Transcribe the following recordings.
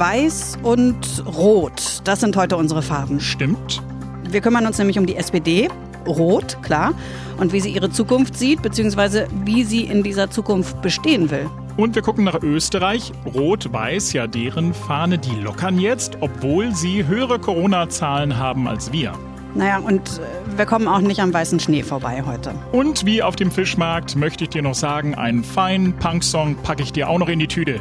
Weiß und Rot. Das sind heute unsere Farben. Stimmt. Wir kümmern uns nämlich um die SPD. Rot, klar. Und wie sie ihre Zukunft sieht, beziehungsweise wie sie in dieser Zukunft bestehen will. Und wir gucken nach Österreich. Rot-Weiß, ja deren Fahne, die lockern jetzt, obwohl sie höhere Corona-Zahlen haben als wir. Naja, und äh, wir kommen auch nicht am weißen Schnee vorbei heute. Und wie auf dem Fischmarkt möchte ich dir noch sagen, einen feinen Punk-Song packe ich dir auch noch in die Tüte.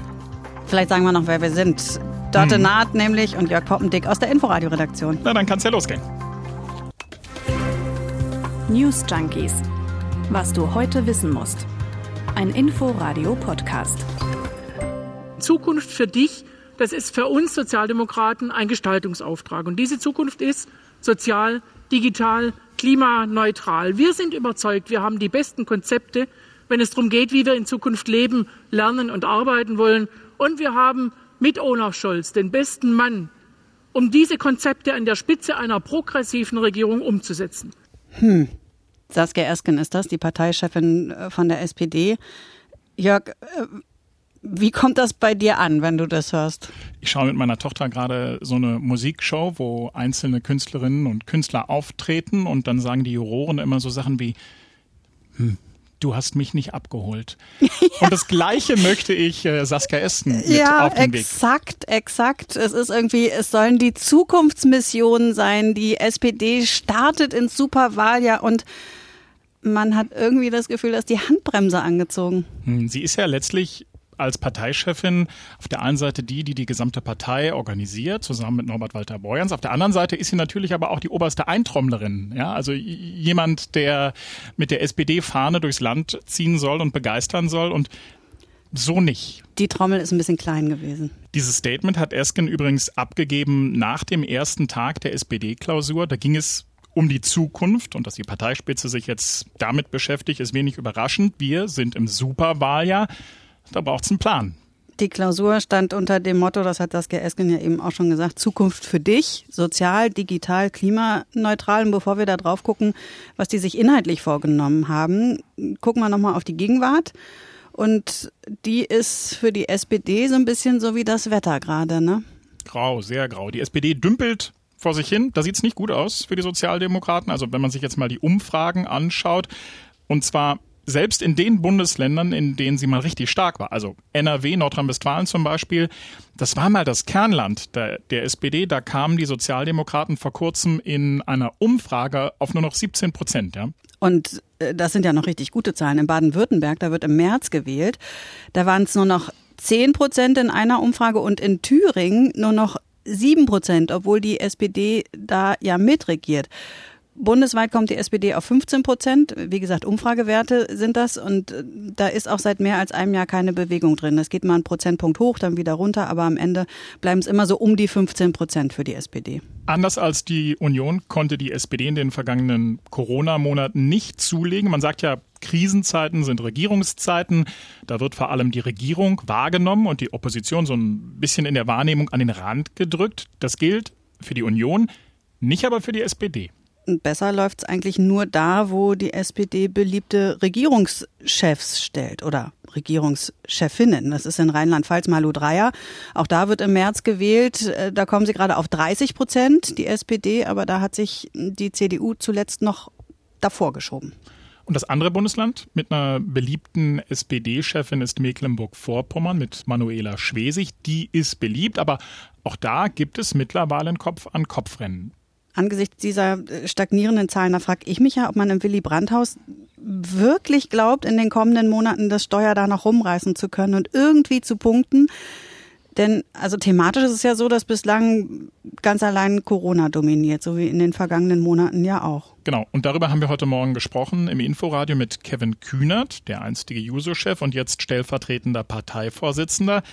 Vielleicht sagen wir noch, wer wir sind. Dörte hm. Naht nämlich und Jörg Poppendick aus der Inforadio-Redaktion. Na, dann kann's ja losgehen. News Junkies. Was du heute wissen musst. Ein Inforadio-Podcast. Zukunft für dich, das ist für uns Sozialdemokraten ein Gestaltungsauftrag. Und diese Zukunft ist sozial, digital, klimaneutral. Wir sind überzeugt, wir haben die besten Konzepte, wenn es darum geht, wie wir in Zukunft leben, lernen und arbeiten wollen. Und wir haben mit Olaf Scholz den besten Mann, um diese Konzepte an der Spitze einer progressiven Regierung umzusetzen. Hm. Saskia Esken ist das, die Parteichefin äh, von der SPD. Jörg, äh, wie kommt das bei dir an, wenn du das hörst? Ich schaue mit meiner Tochter gerade so eine Musikshow, wo einzelne Künstlerinnen und Künstler auftreten und dann sagen die Juroren immer so Sachen wie, hm, du hast mich nicht abgeholt. ja. Und das Gleiche möchte ich äh, Saskia Esten mit ja, auf den Weg. Exakt, exakt. Es ist irgendwie, es sollen die Zukunftsmissionen sein. Die SPD startet ins Superwahljahr und man hat irgendwie das Gefühl, dass die Handbremse angezogen. Hm, sie ist ja letztlich als Parteichefin auf der einen Seite die, die die gesamte Partei organisiert, zusammen mit Norbert Walter Borjans. Auf der anderen Seite ist sie natürlich aber auch die oberste Eintrommlerin. Ja, also jemand, der mit der SPD-Fahne durchs Land ziehen soll und begeistern soll und so nicht. Die Trommel ist ein bisschen klein gewesen. Dieses Statement hat Esken übrigens abgegeben nach dem ersten Tag der SPD-Klausur. Da ging es um die Zukunft und dass die Parteispitze sich jetzt damit beschäftigt, ist wenig überraschend. Wir sind im Superwahljahr. Da braucht es einen Plan. Die Klausur stand unter dem Motto, das hat Saskia Esken ja eben auch schon gesagt, Zukunft für dich, sozial, digital, klimaneutral. Und bevor wir da drauf gucken, was die sich inhaltlich vorgenommen haben, gucken wir nochmal auf die Gegenwart. Und die ist für die SPD so ein bisschen so wie das Wetter gerade, ne? Grau, sehr grau. Die SPD dümpelt vor sich hin. Da sieht es nicht gut aus für die Sozialdemokraten. Also wenn man sich jetzt mal die Umfragen anschaut, und zwar selbst in den Bundesländern, in denen sie mal richtig stark war, also NRW, Nordrhein-Westfalen zum Beispiel, das war mal das Kernland der, der SPD. Da kamen die Sozialdemokraten vor kurzem in einer Umfrage auf nur noch 17 Prozent. Ja. Und äh, das sind ja noch richtig gute Zahlen. In Baden-Württemberg, da wird im März gewählt, da waren es nur noch 10 Prozent in einer Umfrage und in Thüringen nur noch 7 Prozent, obwohl die SPD da ja mitregiert. Bundesweit kommt die SPD auf 15 Prozent. Wie gesagt, Umfragewerte sind das und äh, da ist auch seit mehr als einem Jahr keine Bewegung drin. Es geht mal einen Prozentpunkt hoch, dann wieder runter, aber am Ende bleiben es immer so um die 15 Prozent für die SPD. Anders als die Union konnte die SPD in den vergangenen Corona-Monaten nicht zulegen. Man sagt ja, Krisenzeiten sind Regierungszeiten. Da wird vor allem die Regierung wahrgenommen und die Opposition so ein bisschen in der Wahrnehmung an den Rand gedrückt. Das gilt für die Union, nicht aber für die SPD besser läuft es eigentlich nur da, wo die SPD beliebte Regierungschefs stellt oder Regierungschefinnen. Das ist in Rheinland-Pfalz Malu Dreyer. Auch da wird im März gewählt. Äh, da kommen sie gerade auf 30 Prozent, die SPD, aber da hat sich die CDU zuletzt noch davor geschoben. Und das andere Bundesland mit einer beliebten SPD-Chefin ist Mecklenburg-Vorpommern mit Manuela Schwesig. Die ist beliebt, aber auch da gibt es mittlerweile ein Kopf-an-Kopf-Rennen angesichts dieser äh, stagnierenden Zahlen, da frage ich mich ja, ob man im Willy Brandt-Haus wirklich glaubt, in den kommenden Monaten das Steuer da noch rumreißen zu können und irgendwie zu punkten. Denn also thematisch ist es ja so, dass bislang ganz allein Corona dominiert, so wie in den vergangenen Monaten ja auch. Genau, und darüber haben wir heute Morgen gesprochen im Inforadio mit Kevin Kühnert, der einstige Juso-Chef und jetzt stellvertretender Parteivorsitzender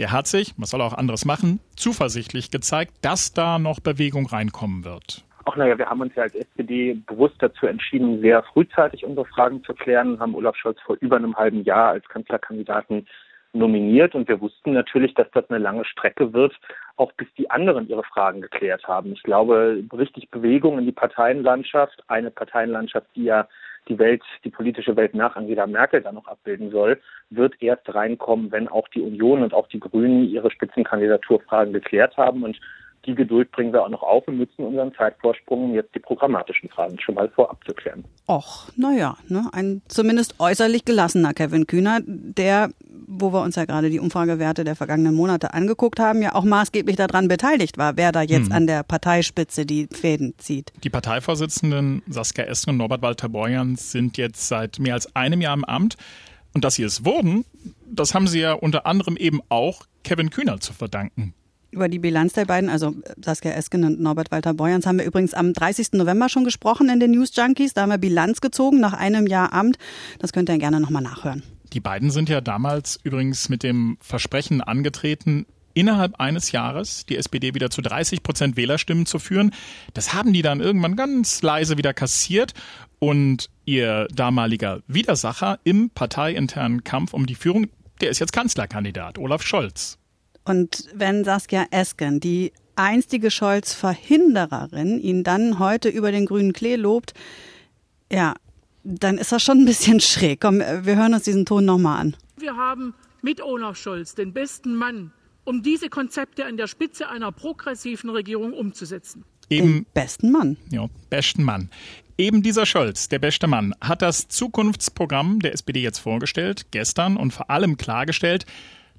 der hat sich, was soll auch anderes machen, zuversichtlich gezeigt, dass da noch Bewegung reinkommen wird. Ach naja, wir haben uns ja als SPD bewusst dazu entschieden, sehr frühzeitig unsere Fragen zu klären haben Olaf Scholz vor über einem halben Jahr als Kanzlerkandidaten nominiert und wir wussten natürlich, dass das eine lange Strecke wird, auch bis die anderen ihre Fragen geklärt haben. Ich glaube, richtig Bewegung in die Parteienlandschaft, eine Parteienlandschaft, die ja die Welt, die politische Welt nach Angela Merkel da noch abbilden soll, wird erst reinkommen, wenn auch die Union und auch die Grünen ihre Spitzenkandidaturfragen geklärt haben. Und die Geduld bringen wir auch noch auf und nutzen unseren Zeitvorsprung, um jetzt die programmatischen Fragen schon mal vorab zu klären. Och, naja, ne, ein zumindest äußerlich gelassener Kevin Kühner, der, wo wir uns ja gerade die Umfragewerte der vergangenen Monate angeguckt haben, ja auch maßgeblich daran beteiligt war, wer da jetzt hm. an der Parteispitze die Fäden zieht. Die Parteivorsitzenden Saskia Esken und Norbert Walter-Borjans sind jetzt seit mehr als einem Jahr im Amt. Und dass sie es wurden, das haben sie ja unter anderem eben auch Kevin Kühner zu verdanken. Über die Bilanz der beiden, also Saskia Esken und Norbert Walter Borjans, haben wir übrigens am 30. November schon gesprochen in den News Junkies. Da haben wir Bilanz gezogen nach einem Jahr Amt. Das könnt ihr gerne nochmal nachhören. Die beiden sind ja damals übrigens mit dem Versprechen angetreten, innerhalb eines Jahres die SPD wieder zu 30 Prozent Wählerstimmen zu führen. Das haben die dann irgendwann ganz leise wieder kassiert und ihr damaliger Widersacher im parteiinternen Kampf um die Führung, der ist jetzt Kanzlerkandidat, Olaf Scholz. Und wenn Saskia Esken, die einstige Scholz-Verhindererin, ihn dann heute über den grünen Klee lobt, ja, dann ist das schon ein bisschen schräg. Komm, wir hören uns diesen Ton nochmal an. Wir haben mit Olaf Scholz den besten Mann, um diese Konzepte an der Spitze einer progressiven Regierung umzusetzen. Eben, den besten Mann. Ja, besten Mann. Eben dieser Scholz, der beste Mann, hat das Zukunftsprogramm der SPD jetzt vorgestellt, gestern und vor allem klargestellt,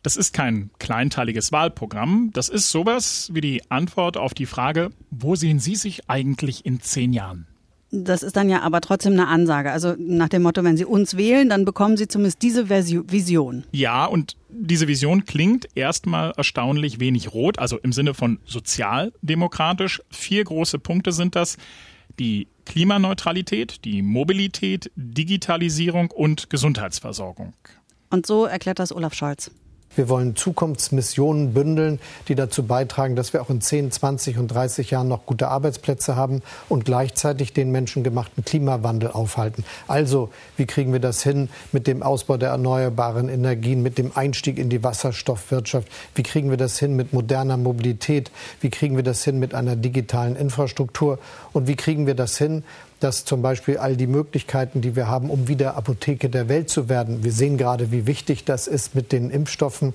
das ist kein kleinteiliges Wahlprogramm. Das ist sowas wie die Antwort auf die Frage, wo sehen Sie sich eigentlich in zehn Jahren? Das ist dann ja aber trotzdem eine Ansage. Also nach dem Motto, wenn Sie uns wählen, dann bekommen Sie zumindest diese Vision. Ja, und diese Vision klingt erstmal erstaunlich wenig rot, also im Sinne von sozialdemokratisch. Vier große Punkte sind das. Die Klimaneutralität, die Mobilität, Digitalisierung und Gesundheitsversorgung. Und so erklärt das Olaf Scholz. Wir wollen Zukunftsmissionen bündeln, die dazu beitragen, dass wir auch in 10, 20 und 30 Jahren noch gute Arbeitsplätze haben und gleichzeitig den menschengemachten Klimawandel aufhalten. Also, wie kriegen wir das hin mit dem Ausbau der erneuerbaren Energien, mit dem Einstieg in die Wasserstoffwirtschaft? Wie kriegen wir das hin mit moderner Mobilität? Wie kriegen wir das hin mit einer digitalen Infrastruktur? Und wie kriegen wir das hin, dass zum Beispiel all die Möglichkeiten, die wir haben, um wieder Apotheke der Welt zu werden, wir sehen gerade, wie wichtig das ist mit den Impfstoffen,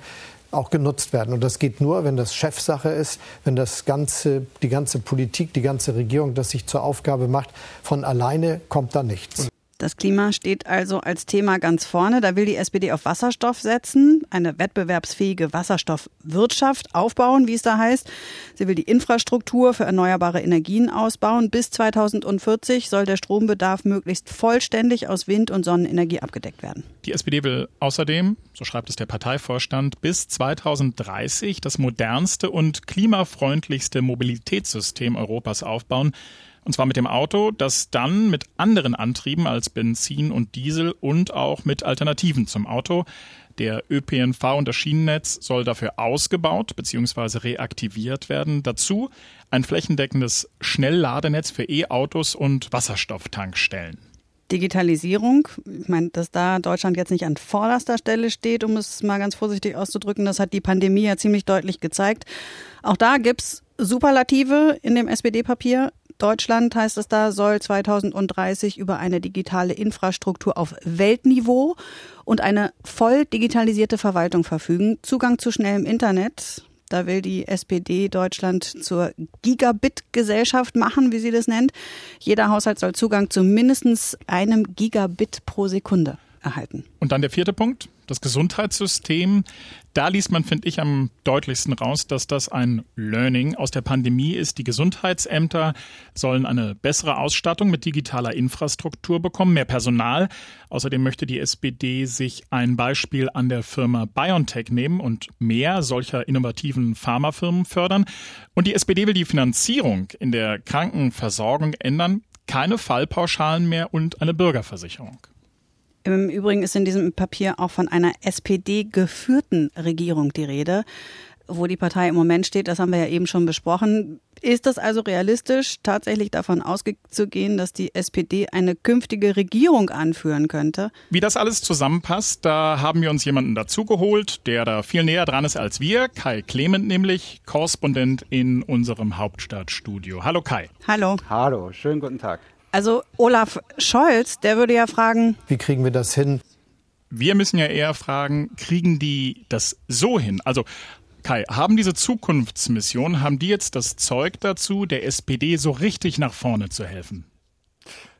auch genutzt werden. Und das geht nur, wenn das Chefsache ist, wenn das ganze, die ganze Politik, die ganze Regierung das sich zur Aufgabe macht. Von alleine kommt da nichts. Das Klima steht also als Thema ganz vorne. Da will die SPD auf Wasserstoff setzen, eine wettbewerbsfähige Wasserstoffwirtschaft aufbauen, wie es da heißt. Sie will die Infrastruktur für erneuerbare Energien ausbauen. Bis 2040 soll der Strombedarf möglichst vollständig aus Wind- und Sonnenenergie abgedeckt werden. Die SPD will außerdem, so schreibt es der Parteivorstand, bis 2030 das modernste und klimafreundlichste Mobilitätssystem Europas aufbauen. Und zwar mit dem Auto, das dann mit anderen Antrieben als Benzin und Diesel und auch mit Alternativen zum Auto. Der ÖPNV und das Schienennetz soll dafür ausgebaut bzw. reaktiviert werden. Dazu ein flächendeckendes Schnellladenetz für E-Autos und Wasserstofftankstellen. Digitalisierung, ich meine, dass da Deutschland jetzt nicht an vorderster Stelle steht, um es mal ganz vorsichtig auszudrücken, das hat die Pandemie ja ziemlich deutlich gezeigt. Auch da gibt's Superlative in dem SPD-Papier. Deutschland, heißt es da, soll 2030 über eine digitale Infrastruktur auf Weltniveau und eine voll digitalisierte Verwaltung verfügen. Zugang zu schnellem Internet. Da will die SPD Deutschland zur Gigabit-Gesellschaft machen, wie sie das nennt. Jeder Haushalt soll Zugang zu mindestens einem Gigabit pro Sekunde erhalten. Und dann der vierte Punkt, das Gesundheitssystem. Da liest man, finde ich, am deutlichsten raus, dass das ein Learning aus der Pandemie ist. Die Gesundheitsämter sollen eine bessere Ausstattung mit digitaler Infrastruktur bekommen, mehr Personal. Außerdem möchte die SPD sich ein Beispiel an der Firma BioNTech nehmen und mehr solcher innovativen Pharmafirmen fördern. Und die SPD will die Finanzierung in der Krankenversorgung ändern. Keine Fallpauschalen mehr und eine Bürgerversicherung. Im Übrigen ist in diesem Papier auch von einer SPD-geführten Regierung die Rede. Wo die Partei im Moment steht, das haben wir ja eben schon besprochen. Ist es also realistisch, tatsächlich davon auszugehen, dass die SPD eine künftige Regierung anführen könnte? Wie das alles zusammenpasst, da haben wir uns jemanden dazugeholt, der da viel näher dran ist als wir. Kai Clement nämlich, Korrespondent in unserem Hauptstadtstudio. Hallo Kai. Hallo. Hallo, schönen guten Tag. Also Olaf Scholz, der würde ja fragen, wie kriegen wir das hin? Wir müssen ja eher fragen, kriegen die das so hin? Also Kai, haben diese Zukunftsmissionen, haben die jetzt das Zeug dazu, der SPD so richtig nach vorne zu helfen?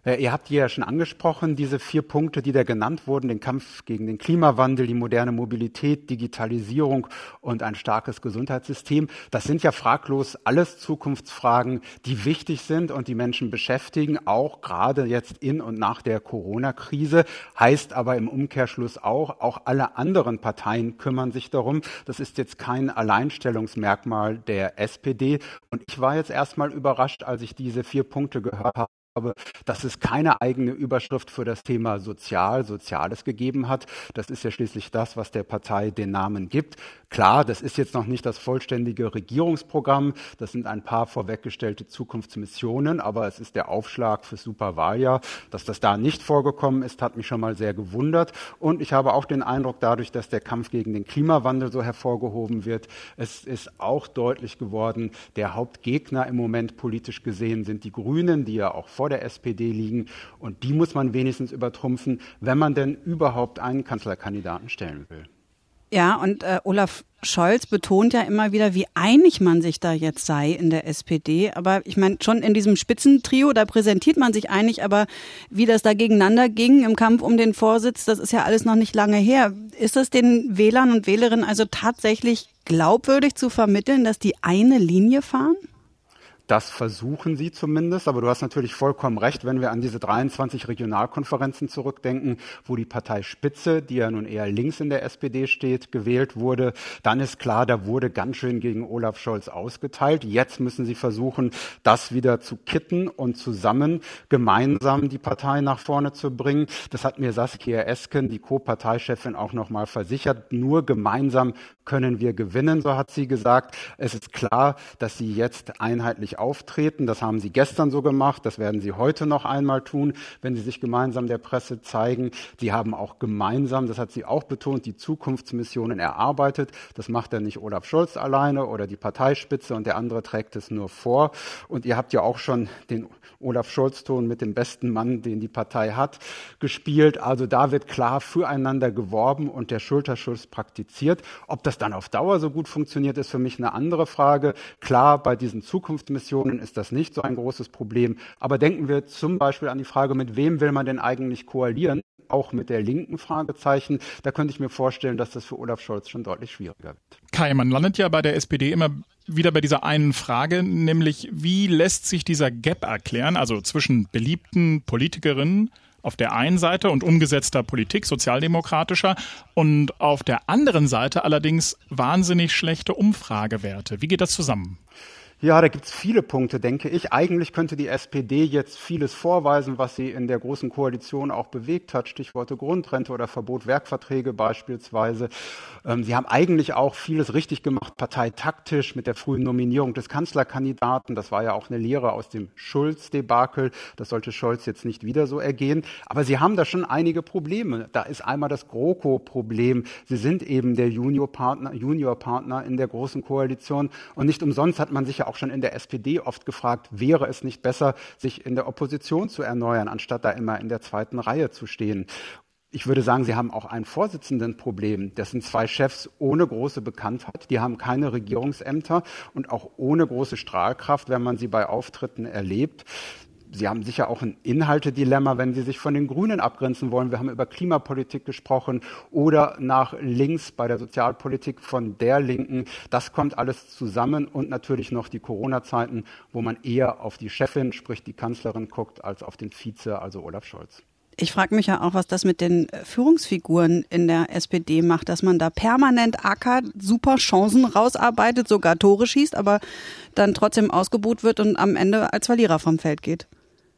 Äh, ihr habt hier ja schon angesprochen, diese vier Punkte, die da genannt wurden, den Kampf gegen den Klimawandel, die moderne Mobilität, Digitalisierung und ein starkes Gesundheitssystem. Das sind ja fraglos alles Zukunftsfragen, die wichtig sind und die Menschen beschäftigen, auch gerade jetzt in und nach der Corona-Krise. Heißt aber im Umkehrschluss auch, auch alle anderen Parteien kümmern sich darum. Das ist jetzt kein Alleinstellungsmerkmal der SPD. Und ich war jetzt erstmal überrascht, als ich diese vier Punkte gehört habe glaube, dass es keine eigene Überschrift für das Thema Sozial, Soziales gegeben hat. Das ist ja schließlich das, was der Partei den Namen gibt. Klar, das ist jetzt noch nicht das vollständige Regierungsprogramm. Das sind ein paar vorweggestellte Zukunftsmissionen, aber es ist der Aufschlag für Superwahljahr. Dass das da nicht vorgekommen ist, hat mich schon mal sehr gewundert. Und ich habe auch den Eindruck, dadurch, dass der Kampf gegen den Klimawandel so hervorgehoben wird, es ist auch deutlich geworden, der Hauptgegner im Moment politisch gesehen sind die Grünen, die ja auch vor vor der SPD liegen. Und die muss man wenigstens übertrumpfen, wenn man denn überhaupt einen Kanzlerkandidaten stellen will. Ja, und äh, Olaf Scholz betont ja immer wieder, wie einig man sich da jetzt sei in der SPD. Aber ich meine, schon in diesem Spitzentrio, da präsentiert man sich einig, aber wie das da gegeneinander ging im Kampf um den Vorsitz, das ist ja alles noch nicht lange her. Ist das den Wählern und Wählerinnen also tatsächlich glaubwürdig zu vermitteln, dass die eine Linie fahren? Das versuchen sie zumindest, aber du hast natürlich vollkommen recht, wenn wir an diese 23 Regionalkonferenzen zurückdenken, wo die Partei Spitze, die ja nun eher links in der SPD steht, gewählt wurde, dann ist klar, da wurde ganz schön gegen Olaf Scholz ausgeteilt. Jetzt müssen sie versuchen, das wieder zu kitten und zusammen gemeinsam die Partei nach vorne zu bringen. Das hat mir Saskia Esken, die Co-Parteichefin, auch nochmal versichert. Nur gemeinsam können wir gewinnen, so hat sie gesagt. Es ist klar, dass sie jetzt einheitlich auftreten. Das haben Sie gestern so gemacht. Das werden Sie heute noch einmal tun, wenn Sie sich gemeinsam der Presse zeigen. Sie haben auch gemeinsam, das hat sie auch betont, die Zukunftsmissionen erarbeitet. Das macht ja nicht Olaf Scholz alleine oder die Parteispitze und der andere trägt es nur vor. Und ihr habt ja auch schon den Olaf Scholz-Ton mit dem besten Mann, den die Partei hat, gespielt. Also da wird klar füreinander geworben und der Schulterschluss praktiziert. Ob das dann auf Dauer so gut funktioniert, ist für mich eine andere Frage. Klar, bei diesen Zukunftsmissionen Missionen ist das nicht so ein großes Problem. Aber denken wir zum Beispiel an die Frage, mit wem will man denn eigentlich koalieren? Auch mit der linken Fragezeichen. Da könnte ich mir vorstellen, dass das für Olaf Scholz schon deutlich schwieriger wird. Kai, man landet ja bei der SPD immer wieder bei dieser einen Frage, nämlich wie lässt sich dieser Gap erklären, also zwischen beliebten Politikerinnen auf der einen Seite und umgesetzter Politik, sozialdemokratischer, und auf der anderen Seite allerdings wahnsinnig schlechte Umfragewerte. Wie geht das zusammen? Ja, da gibt's viele Punkte, denke ich. Eigentlich könnte die SPD jetzt vieles vorweisen, was sie in der Großen Koalition auch bewegt hat. Stichworte Grundrente oder Verbot Werkverträge beispielsweise. Ähm, sie haben eigentlich auch vieles richtig gemacht, parteitaktisch mit der frühen Nominierung des Kanzlerkandidaten. Das war ja auch eine Lehre aus dem Schulz-Debakel. Das sollte Scholz jetzt nicht wieder so ergehen. Aber sie haben da schon einige Probleme. Da ist einmal das GroKo-Problem. Sie sind eben der Juniorpartner, Juniorpartner in der Großen Koalition. Und nicht umsonst hat man sich ja auch schon in der SPD oft gefragt, wäre es nicht besser, sich in der Opposition zu erneuern, anstatt da immer in der zweiten Reihe zu stehen. Ich würde sagen, Sie haben auch ein Vorsitzendenproblem. Das sind zwei Chefs ohne große Bekanntheit. Die haben keine Regierungsämter und auch ohne große Strahlkraft, wenn man sie bei Auftritten erlebt. Sie haben sicher auch ein Inhaltedilemma, wenn Sie sich von den Grünen abgrenzen wollen. Wir haben über Klimapolitik gesprochen oder nach links bei der Sozialpolitik von der Linken. Das kommt alles zusammen und natürlich noch die Corona-Zeiten, wo man eher auf die Chefin, sprich die Kanzlerin guckt, als auf den Vize, also Olaf Scholz. Ich frage mich ja auch, was das mit den Führungsfiguren in der SPD macht, dass man da permanent ackert, super Chancen rausarbeitet, sogar Tore schießt, aber dann trotzdem ausgebuht wird und am Ende als Verlierer vom Feld geht.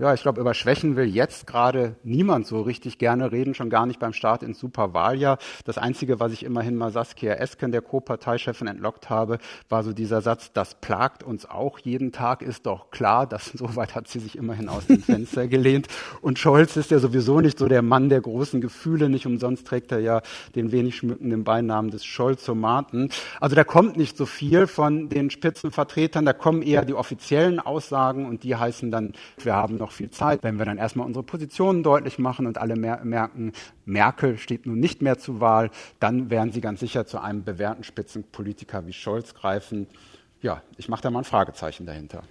Ja, ich glaube, über Schwächen will jetzt gerade niemand so richtig gerne reden, schon gar nicht beim Start ins Superwahljahr. Das Einzige, was ich immerhin mal Saskia Esken, der Co-Parteichefin, entlockt habe, war so dieser Satz, das plagt uns auch jeden Tag, ist doch klar. Das, soweit hat sie sich immerhin aus dem Fenster gelehnt. Und Scholz ist ja sowieso nicht so der Mann der großen Gefühle. Nicht umsonst trägt er ja den wenig schmückenden Beinamen des Scholzomaten. Also da kommt nicht so viel von den Spitzenvertretern. Da kommen eher die offiziellen Aussagen und die heißen dann, wir haben noch noch viel Zeit. Wenn wir dann erstmal unsere Positionen deutlich machen und alle mer merken, Merkel steht nun nicht mehr zur Wahl, dann werden sie ganz sicher zu einem bewährten Spitzenpolitiker wie Scholz greifen. Ja, ich mache da mal ein Fragezeichen dahinter.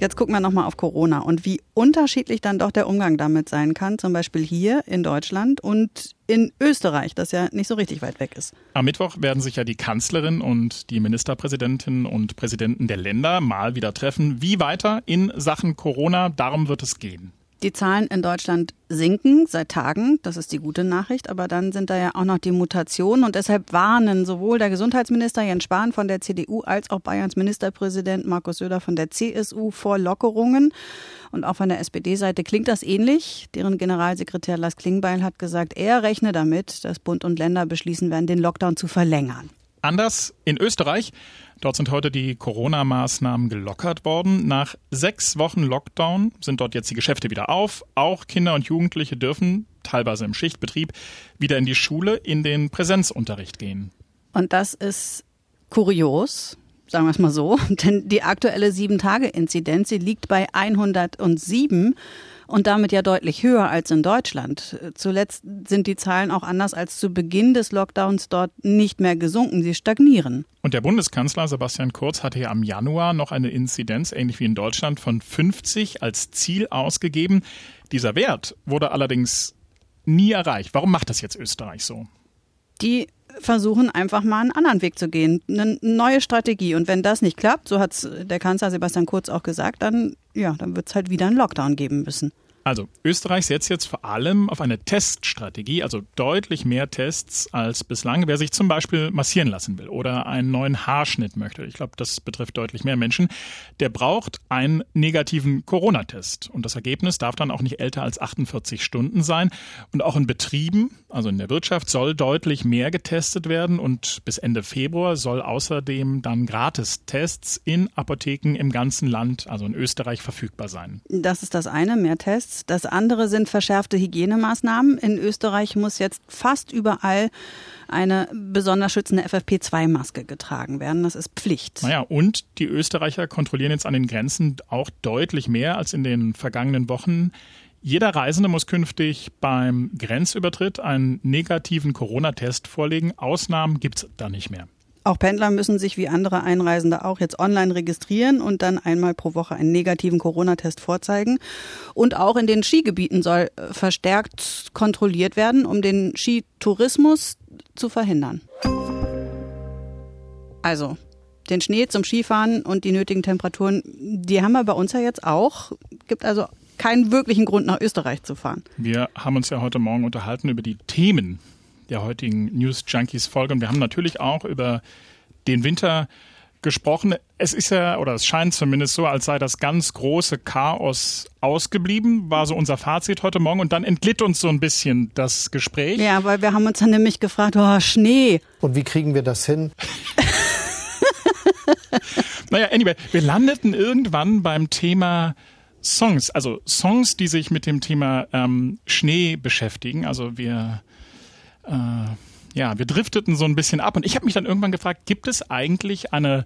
Jetzt gucken wir nochmal auf Corona und wie unterschiedlich dann doch der Umgang damit sein kann, zum Beispiel hier in Deutschland und in Österreich, das ja nicht so richtig weit weg ist. Am Mittwoch werden sich ja die Kanzlerin und die Ministerpräsidentinnen und Präsidenten der Länder mal wieder treffen. Wie weiter in Sachen Corona? Darum wird es gehen. Die Zahlen in Deutschland sinken seit Tagen. Das ist die gute Nachricht. Aber dann sind da ja auch noch die Mutationen. Und deshalb warnen sowohl der Gesundheitsminister Jens Spahn von der CDU als auch Bayerns Ministerpräsident Markus Söder von der CSU vor Lockerungen. Und auch von der SPD-Seite klingt das ähnlich. Deren Generalsekretär Lars Klingbeil hat gesagt, er rechne damit, dass Bund und Länder beschließen werden, den Lockdown zu verlängern. Anders in Österreich. Dort sind heute die Corona-Maßnahmen gelockert worden. Nach sechs Wochen Lockdown sind dort jetzt die Geschäfte wieder auf. Auch Kinder und Jugendliche dürfen, teilweise im Schichtbetrieb, wieder in die Schule, in den Präsenzunterricht gehen. Und das ist kurios, sagen wir es mal so, denn die aktuelle Sieben-Tage-Inzidenz liegt bei 107 und damit ja deutlich höher als in Deutschland. Zuletzt sind die Zahlen auch anders als zu Beginn des Lockdowns dort nicht mehr gesunken, sie stagnieren. Und der Bundeskanzler Sebastian Kurz hatte ja am Januar noch eine Inzidenz, ähnlich wie in Deutschland, von 50 als Ziel ausgegeben. Dieser Wert wurde allerdings nie erreicht. Warum macht das jetzt Österreich so? Die versuchen einfach mal einen anderen Weg zu gehen, eine neue Strategie. Und wenn das nicht klappt, so hat es der Kanzler Sebastian Kurz auch gesagt, dann ja, dann wird es halt wieder einen Lockdown geben müssen. Also Österreich setzt jetzt vor allem auf eine Teststrategie, also deutlich mehr Tests als bislang. Wer sich zum Beispiel massieren lassen will oder einen neuen Haarschnitt möchte, ich glaube, das betrifft deutlich mehr Menschen, der braucht einen negativen Corona-Test. Und das Ergebnis darf dann auch nicht älter als 48 Stunden sein. Und auch in Betrieben, also in der Wirtschaft, soll deutlich mehr getestet werden. Und bis Ende Februar soll außerdem dann Gratistests in Apotheken im ganzen Land, also in Österreich, verfügbar sein. Das ist das eine, mehr Tests. Das andere sind verschärfte Hygienemaßnahmen. In Österreich muss jetzt fast überall eine besonders schützende FFP2-Maske getragen werden. Das ist Pflicht. Naja, und die Österreicher kontrollieren jetzt an den Grenzen auch deutlich mehr als in den vergangenen Wochen. Jeder Reisende muss künftig beim Grenzübertritt einen negativen Corona-Test vorlegen. Ausnahmen gibt es da nicht mehr. Auch Pendler müssen sich wie andere Einreisende auch jetzt online registrieren und dann einmal pro Woche einen negativen Corona-Test vorzeigen. Und auch in den Skigebieten soll äh, verstärkt kontrolliert werden, um den Skitourismus zu verhindern. Also, den Schnee zum Skifahren und die nötigen Temperaturen, die haben wir bei uns ja jetzt auch. Gibt also keinen wirklichen Grund, nach Österreich zu fahren. Wir haben uns ja heute Morgen unterhalten über die Themen der heutigen News Junkies Folge. Und wir haben natürlich auch über den Winter gesprochen. Es ist ja, oder es scheint zumindest so, als sei das ganz große Chaos ausgeblieben, war so unser Fazit heute Morgen. Und dann entglitt uns so ein bisschen das Gespräch. Ja, weil wir haben uns dann nämlich gefragt, oh, Schnee. Und wie kriegen wir das hin? naja, anyway, wir landeten irgendwann beim Thema Songs, also Songs, die sich mit dem Thema ähm, Schnee beschäftigen. Also wir äh, ja, wir drifteten so ein bisschen ab und ich habe mich dann irgendwann gefragt, gibt es eigentlich eine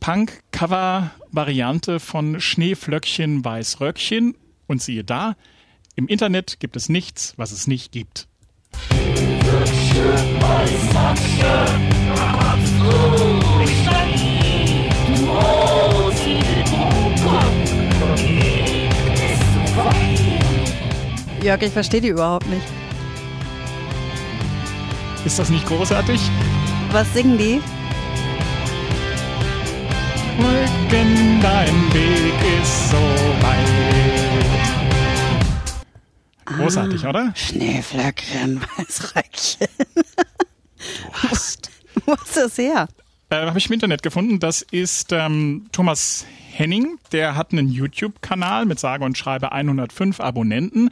Punk-Cover-Variante von Schneeflöckchen, Weißröckchen? Und siehe da, im Internet gibt es nichts, was es nicht gibt. Jörg, ich verstehe die überhaupt nicht. Ist das nicht großartig? Was singen die? Rücken, dein Weg ist so weit. Großartig, ah, oder? Schneeflöckchen, Weißröckchen. Hast. Wo ist das her? Äh, Habe ich im Internet gefunden. Das ist ähm, Thomas Henning. Der hat einen YouTube-Kanal mit sage und schreibe 105 Abonnenten.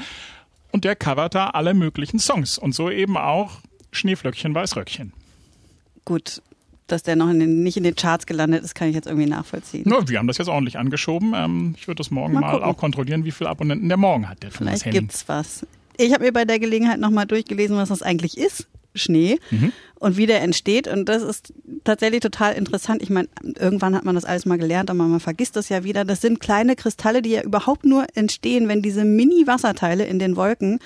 Und der covert da alle möglichen Songs. Und so eben auch Schneeflöckchen, Weißröckchen. Gut, dass der noch in den, nicht in den Charts gelandet ist, kann ich jetzt irgendwie nachvollziehen. No, wir haben das jetzt ordentlich angeschoben. Ähm, ich würde das morgen mal, mal auch kontrollieren, wie viele Abonnenten der morgen hat. Der Vielleicht gibt's was. Ich habe mir bei der Gelegenheit nochmal durchgelesen, was das eigentlich ist. Schnee mhm. und wie der entsteht. Und das ist tatsächlich total interessant. Ich meine, irgendwann hat man das alles mal gelernt, aber man vergisst das ja wieder. Das sind kleine Kristalle, die ja überhaupt nur entstehen, wenn diese Mini-Wasserteile in den Wolken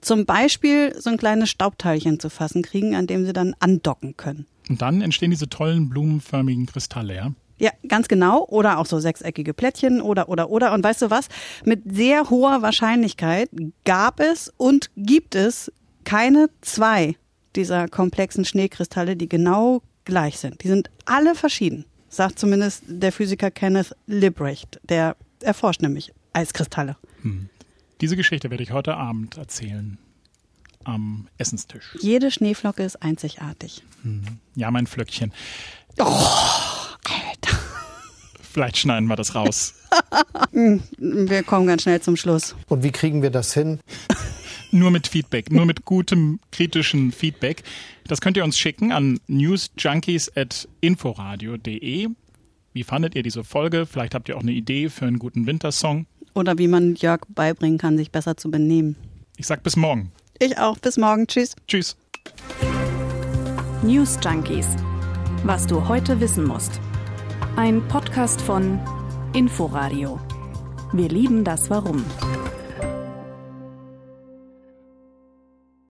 zum Beispiel so ein kleines Staubteilchen zu fassen kriegen, an dem sie dann andocken können. Und dann entstehen diese tollen blumenförmigen Kristalle, ja? Ja, ganz genau. Oder auch so sechseckige Plättchen oder, oder, oder. Und weißt du was? Mit sehr hoher Wahrscheinlichkeit gab es und gibt es keine zwei dieser komplexen Schneekristalle, die genau gleich sind. Die sind alle verschieden, sagt zumindest der Physiker Kenneth Librecht. Der erforscht nämlich Eiskristalle. Hm. Diese Geschichte werde ich heute Abend erzählen am Essenstisch. Jede Schneeflocke ist einzigartig. Hm. Ja, mein Flöckchen. Oh. Alter. Vielleicht schneiden wir das raus. wir kommen ganz schnell zum Schluss. Und wie kriegen wir das hin? Nur mit Feedback, nur mit gutem kritischen Feedback. Das könnt ihr uns schicken an newsjunkies@inforadio.de. Wie fandet ihr diese Folge? Vielleicht habt ihr auch eine Idee für einen guten Wintersong. Oder wie man Jörg beibringen kann, sich besser zu benehmen. Ich sag bis morgen. Ich auch. Bis morgen. Tschüss. Tschüss. News Junkies. Was du heute wissen musst. Ein Podcast von Inforadio. Wir lieben das Warum.